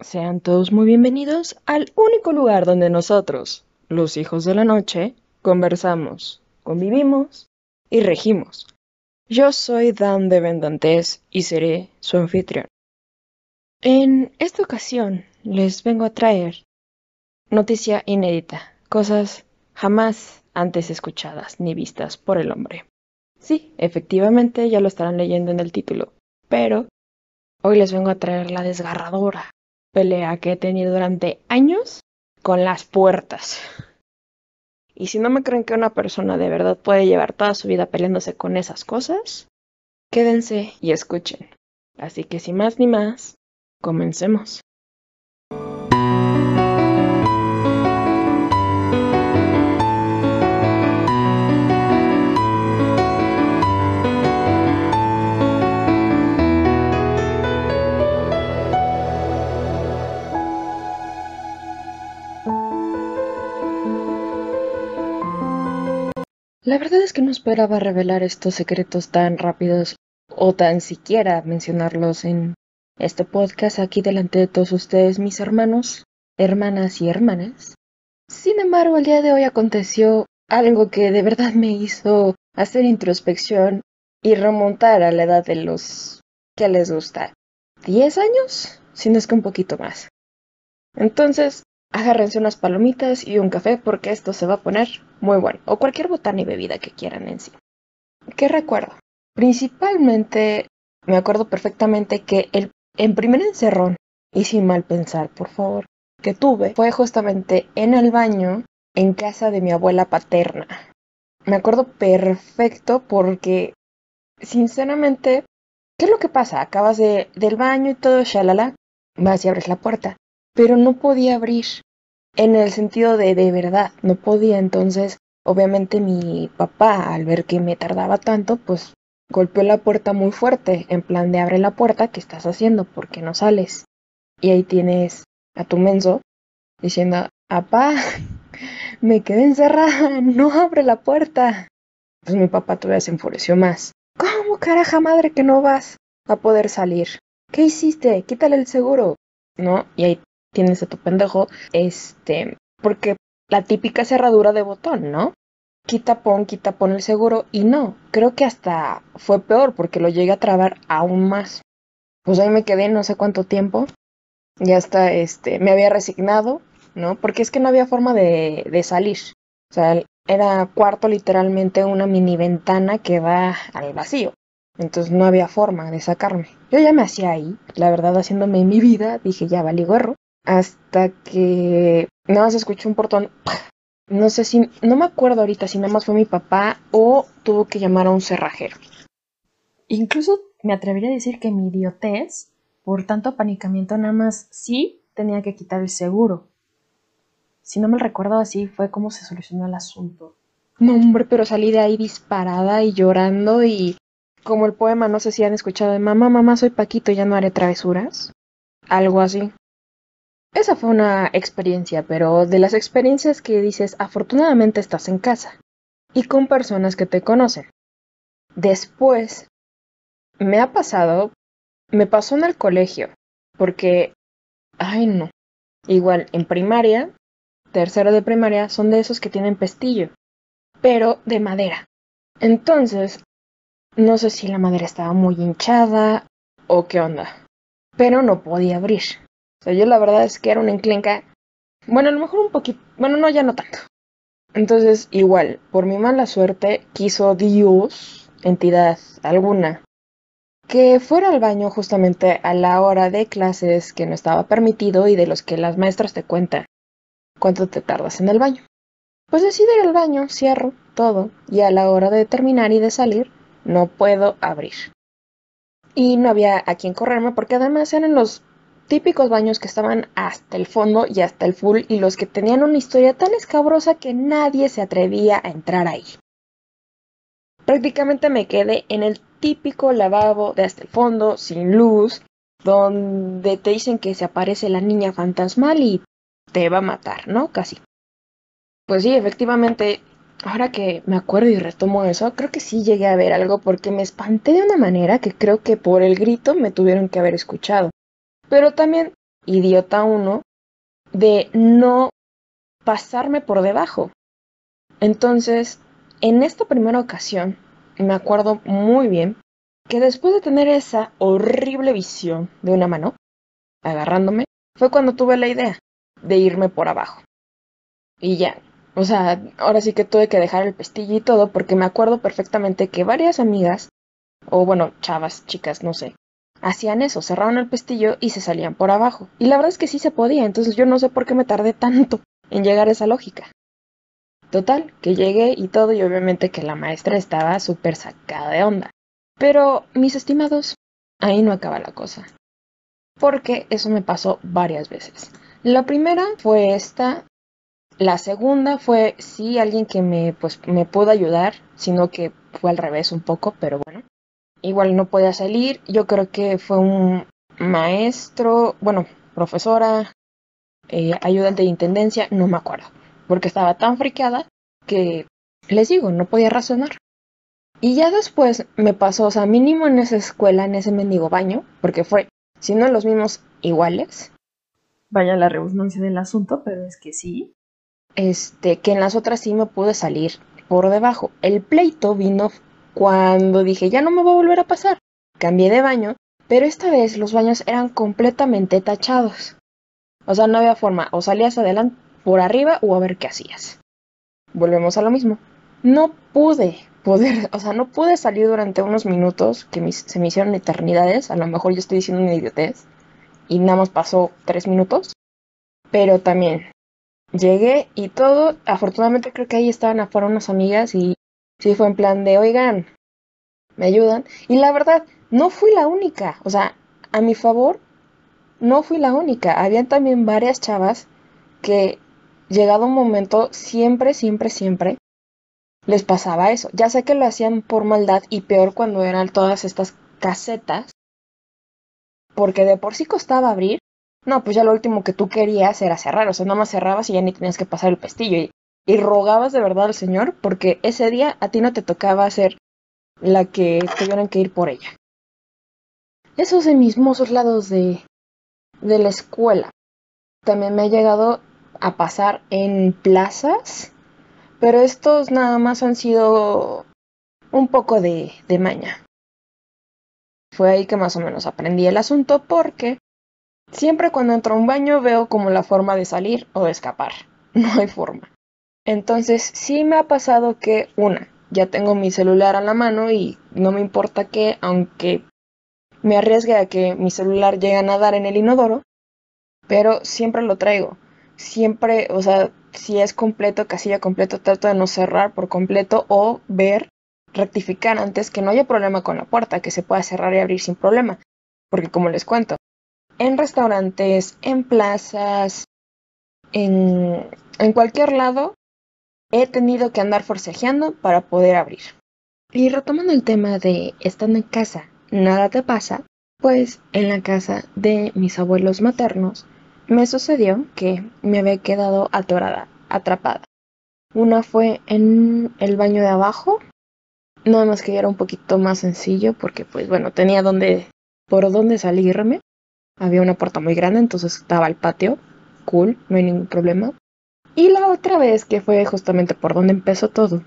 Sean todos muy bienvenidos al único lugar donde nosotros, los hijos de la noche, conversamos, convivimos y regimos. Yo soy Dan de Vendantes y seré su anfitrión. En esta ocasión les vengo a traer noticia inédita, cosas jamás antes escuchadas ni vistas por el hombre. Sí, efectivamente ya lo estarán leyendo en el título, pero hoy les vengo a traer la desgarradora pelea que he tenido durante años con las puertas. Y si no me creen que una persona de verdad puede llevar toda su vida peleándose con esas cosas, quédense y escuchen. Así que sin más ni más, comencemos. La verdad es que no esperaba revelar estos secretos tan rápidos o tan siquiera mencionarlos en este podcast aquí delante de todos ustedes, mis hermanos, hermanas y hermanas. Sin embargo, el día de hoy aconteció algo que de verdad me hizo hacer introspección y remontar a la edad de los que les gusta. ¿10 años? Si no es que un poquito más. Entonces, agárrense unas palomitas y un café porque esto se va a poner muy bueno. O cualquier botana y bebida que quieran en sí. ¿Qué recuerdo? Principalmente me acuerdo perfectamente que el en primer encerrón, y sin mal pensar, por favor, que tuve fue justamente en el baño en casa de mi abuela paterna. Me acuerdo perfecto porque, sinceramente, ¿qué es lo que pasa? Acabas de, del baño y todo, shalala, vas y abres la puerta pero no podía abrir en el sentido de de verdad, no podía. Entonces, obviamente mi papá, al ver que me tardaba tanto, pues golpeó la puerta muy fuerte, en plan de abre la puerta, ¿qué estás haciendo? ¿Por qué no sales? Y ahí tienes a tu menso diciendo, papá, me quedé encerrada, no abre la puerta. Pues mi papá todavía se enfureció más. ¿Cómo caraja madre que no vas a poder salir? ¿Qué hiciste? Quítale el seguro. ¿No? Y ahí tienes a tu pendejo, este, porque la típica cerradura de botón, ¿no? Quita, pon, quita, pon el seguro y no, creo que hasta fue peor porque lo llegué a trabar aún más. Pues ahí me quedé no sé cuánto tiempo, ya hasta, este, me había resignado, ¿no? Porque es que no había forma de, de salir. O sea, era cuarto literalmente una mini ventana que va al vacío. Entonces no había forma de sacarme. Yo ya me hacía ahí, la verdad, haciéndome mi vida, dije ya valí gorro hasta que nada más escuché un portón. No sé si, no me acuerdo ahorita si nada más fue mi papá o tuvo que llamar a un cerrajero. Incluso me atrevería a decir que mi idiotez, por tanto apanicamiento, nada más sí tenía que quitar el seguro. Si no me recuerdo así, fue como se solucionó el asunto. No, hombre, pero salí de ahí disparada y llorando y como el poema, no sé si han escuchado de mamá, mamá, soy Paquito, ya no haré travesuras. Algo así. Esa fue una experiencia, pero de las experiencias que dices, afortunadamente estás en casa y con personas que te conocen. Después, me ha pasado, me pasó en el colegio, porque, ay no, igual en primaria, tercero de primaria, son de esos que tienen pestillo, pero de madera. Entonces, no sé si la madera estaba muy hinchada o qué onda, pero no podía abrir yo la verdad es que era una enclenca. Bueno, a lo mejor un poquito. Bueno, no, ya no tanto. Entonces, igual, por mi mala suerte, quiso Dios, entidad alguna, que fuera al baño justamente a la hora de clases que no estaba permitido y de los que las maestras te cuentan cuánto te tardas en el baño. Pues decido ir al baño, cierro todo y a la hora de terminar y de salir no puedo abrir. Y no había a quien correrme porque además eran los típicos baños que estaban hasta el fondo y hasta el full y los que tenían una historia tan escabrosa que nadie se atrevía a entrar ahí. Prácticamente me quedé en el típico lavabo de hasta el fondo, sin luz, donde te dicen que se aparece la niña fantasmal y te va a matar, ¿no? Casi. Pues sí, efectivamente, ahora que me acuerdo y retomo eso, creo que sí llegué a ver algo porque me espanté de una manera que creo que por el grito me tuvieron que haber escuchado. Pero también idiota uno, de no pasarme por debajo. Entonces, en esta primera ocasión, me acuerdo muy bien que después de tener esa horrible visión de una mano agarrándome, fue cuando tuve la idea de irme por abajo. Y ya, o sea, ahora sí que tuve que dejar el pestillo y todo porque me acuerdo perfectamente que varias amigas, o bueno, chavas, chicas, no sé, hacían eso, cerraban el pestillo y se salían por abajo. Y la verdad es que sí se podía, entonces yo no sé por qué me tardé tanto en llegar a esa lógica. Total, que llegué y todo y obviamente que la maestra estaba súper sacada de onda. Pero, mis estimados, ahí no acaba la cosa. Porque eso me pasó varias veces. La primera fue esta. La segunda fue sí alguien que me pues me pudo ayudar, sino que fue al revés un poco, pero bueno. Igual no podía salir. Yo creo que fue un maestro, bueno, profesora, eh, ayudante de intendencia, no me acuerdo porque estaba tan friqueada que, les digo, no podía razonar. Y ya después me pasó, o sea, mínimo en esa escuela, en ese mendigo baño, porque fue, si no los mismos, iguales. Vaya la redundancia del asunto, pero es que sí. Este, que en las otras sí me pude salir por debajo. El pleito vino cuando dije, ya no me va a volver a pasar. Cambié de baño, pero esta vez los baños eran completamente tachados. O sea, no había forma, o salías adelante, por arriba o a ver qué hacías. Volvemos a lo mismo. No pude poder, o sea, no pude salir durante unos minutos que se me hicieron eternidades. A lo mejor yo estoy diciendo una idiotez y nada más pasó tres minutos. Pero también llegué y todo. Afortunadamente creo que ahí estaban afuera unas amigas y sí fue en plan de, oigan, me ayudan. Y la verdad, no fui la única. O sea, a mi favor, no fui la única. Habían también varias chavas que llegado un momento, siempre, siempre, siempre les pasaba eso. Ya sé que lo hacían por maldad y peor cuando eran todas estas casetas, porque de por sí costaba abrir. No, pues ya lo último que tú querías era cerrar, o sea, nada más cerrabas y ya ni tenías que pasar el pestillo. Y, y rogabas de verdad al Señor porque ese día a ti no te tocaba ser la que tuvieran que ir por ella. Esos mismos lados de, de la escuela. También me ha llegado a pasar en plazas, pero estos nada más han sido un poco de, de maña. Fue ahí que más o menos aprendí el asunto porque siempre cuando entro a un baño veo como la forma de salir o de escapar. No hay forma. Entonces sí me ha pasado que una, ya tengo mi celular a la mano y no me importa que, aunque me arriesgue a que mi celular llegue a nadar en el inodoro, pero siempre lo traigo siempre, o sea, si es completo, casilla completo, trato de no cerrar por completo o ver, rectificar antes que no haya problema con la puerta, que se pueda cerrar y abrir sin problema. Porque como les cuento, en restaurantes, en plazas, en, en cualquier lado, he tenido que andar forcejeando para poder abrir. Y retomando el tema de estando en casa, nada te pasa, pues en la casa de mis abuelos maternos me sucedió que me había quedado atorada, atrapada. Una fue en el baño de abajo, nada más que era un poquito más sencillo porque pues bueno, tenía donde por dónde salirme. Había una puerta muy grande, entonces estaba el patio, cool, no hay ningún problema. Y la otra vez que fue justamente por donde empezó todo,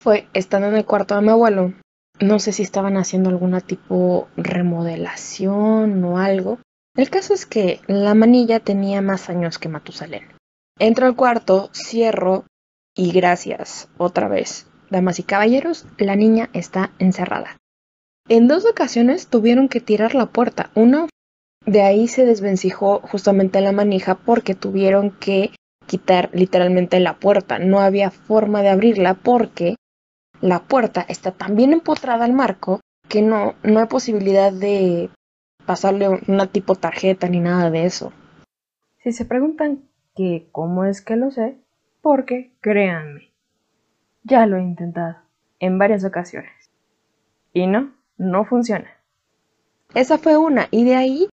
fue estando en el cuarto de mi abuelo. No sé si estaban haciendo alguna tipo remodelación o algo, el caso es que la manilla tenía más años que Matusalén. Entro al cuarto, cierro y gracias, otra vez. Damas y caballeros, la niña está encerrada. En dos ocasiones tuvieron que tirar la puerta. Uno, de ahí se desvencijó justamente la manija porque tuvieron que quitar literalmente la puerta. No había forma de abrirla porque la puerta está tan bien empotrada al marco que no, no hay posibilidad de pasarle una tipo tarjeta ni nada de eso. Si se preguntan que cómo es que lo sé, porque créanme, ya lo he intentado en varias ocasiones. Y no, no funciona. Esa fue una, y de ahí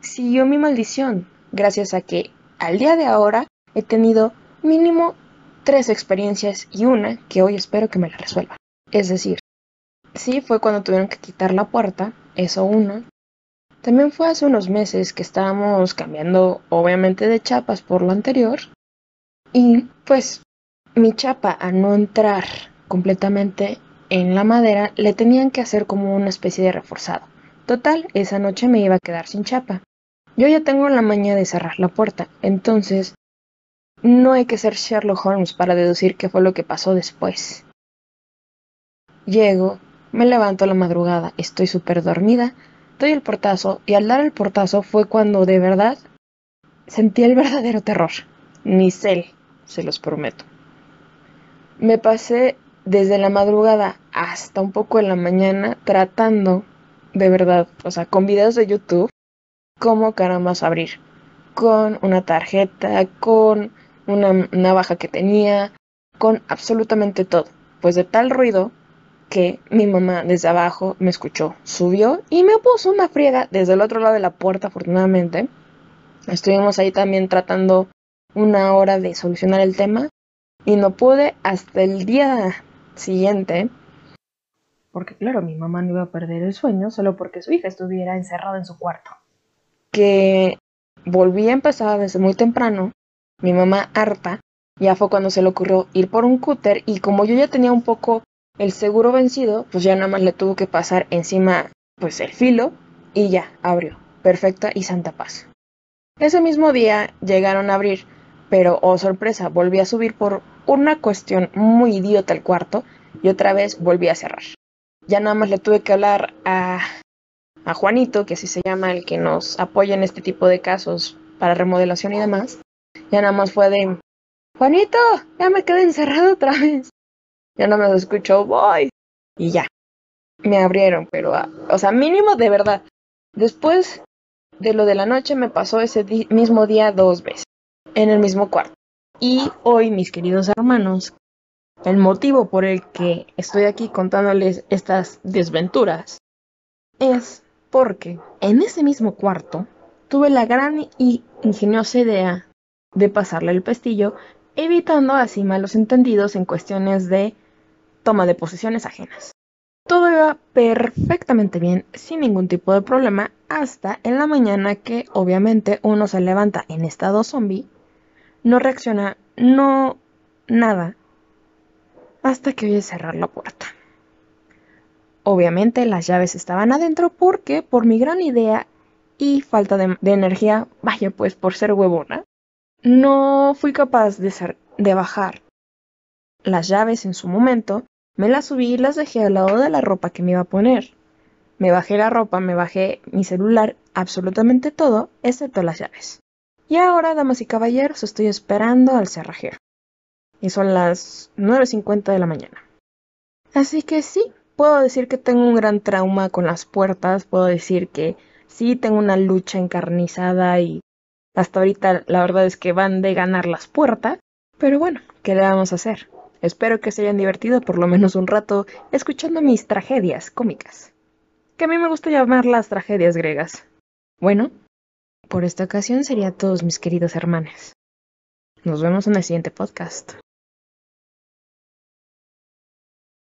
siguió mi maldición, gracias a que al día de ahora he tenido mínimo tres experiencias y una que hoy espero que me la resuelva. Es decir, sí fue cuando tuvieron que quitar la puerta, eso uno, También fue hace unos meses que estábamos cambiando obviamente de chapas por lo anterior y pues mi chapa al no entrar completamente en la madera le tenían que hacer como una especie de reforzado. Total, esa noche me iba a quedar sin chapa. Yo ya tengo la maña de cerrar la puerta, entonces no hay que ser Sherlock Holmes para deducir qué fue lo que pasó después. Llego, me levanto a la madrugada, estoy súper dormida, doy el portazo y al dar el portazo fue cuando de verdad sentí el verdadero terror. Ni cel, se los prometo. Me pasé desde la madrugada hasta un poco en la mañana tratando, de verdad, o sea, con videos de YouTube, cómo carambas abrir. Con una tarjeta, con una navaja que tenía, con absolutamente todo. Pues de tal ruido que mi mamá desde abajo me escuchó, subió y me puso una friega desde el otro lado de la puerta, afortunadamente. Estuvimos ahí también tratando una hora de solucionar el tema y no pude hasta el día siguiente. Porque claro, mi mamá no iba a perder el sueño solo porque su hija estuviera encerrada en su cuarto. Que volví a empezar desde muy temprano. Mi mamá harta, ya fue cuando se le ocurrió ir por un cúter y como yo ya tenía un poco el seguro vencido, pues ya nada más le tuvo que pasar encima pues el filo y ya abrió. Perfecta y santa paz. Ese mismo día llegaron a abrir, pero oh sorpresa, volví a subir por una cuestión muy idiota al cuarto y otra vez volví a cerrar. Ya nada más le tuve que hablar a, a Juanito, que así se llama el que nos apoya en este tipo de casos para remodelación y demás. Ya nada más fue de Juanito, ya me quedé encerrado otra vez. Ya no me escuchó, voy. Y ya. Me abrieron, pero, ah, o sea, mínimo de verdad. Después de lo de la noche me pasó ese mismo día dos veces, en el mismo cuarto. Y hoy, mis queridos hermanos, el motivo por el que estoy aquí contándoles estas desventuras es porque en ese mismo cuarto tuve la gran y ingeniosa idea de pasarle el pestillo, evitando así malos entendidos en cuestiones de toma de posiciones ajenas. Todo iba perfectamente bien, sin ningún tipo de problema, hasta en la mañana que obviamente uno se levanta en estado zombie, no reacciona, no nada, hasta que oye cerrar la puerta. Obviamente las llaves estaban adentro porque por mi gran idea y falta de, energía, vaya pues por ser huevona, no fui capaz de, bajar las llaves en su momento me las subí y las dejé al lado de la ropa que me iba a poner. Me bajé la ropa, me bajé mi celular, absolutamente todo, excepto las llaves. Y ahora, damas y caballeros, estoy esperando al cerrajero. Y son las 9.50 de la mañana. Así que sí, puedo decir que tengo un gran trauma con las puertas, puedo decir que sí tengo una lucha encarnizada y hasta ahorita la verdad es que van de ganar las puertas. Pero bueno, ¿qué le vamos a hacer? Espero que se hayan divertido por lo menos un rato escuchando mis tragedias cómicas, que a mí me gusta llamar las tragedias griegas. Bueno, por esta ocasión sería todos mis queridos hermanos. Nos vemos en el siguiente podcast.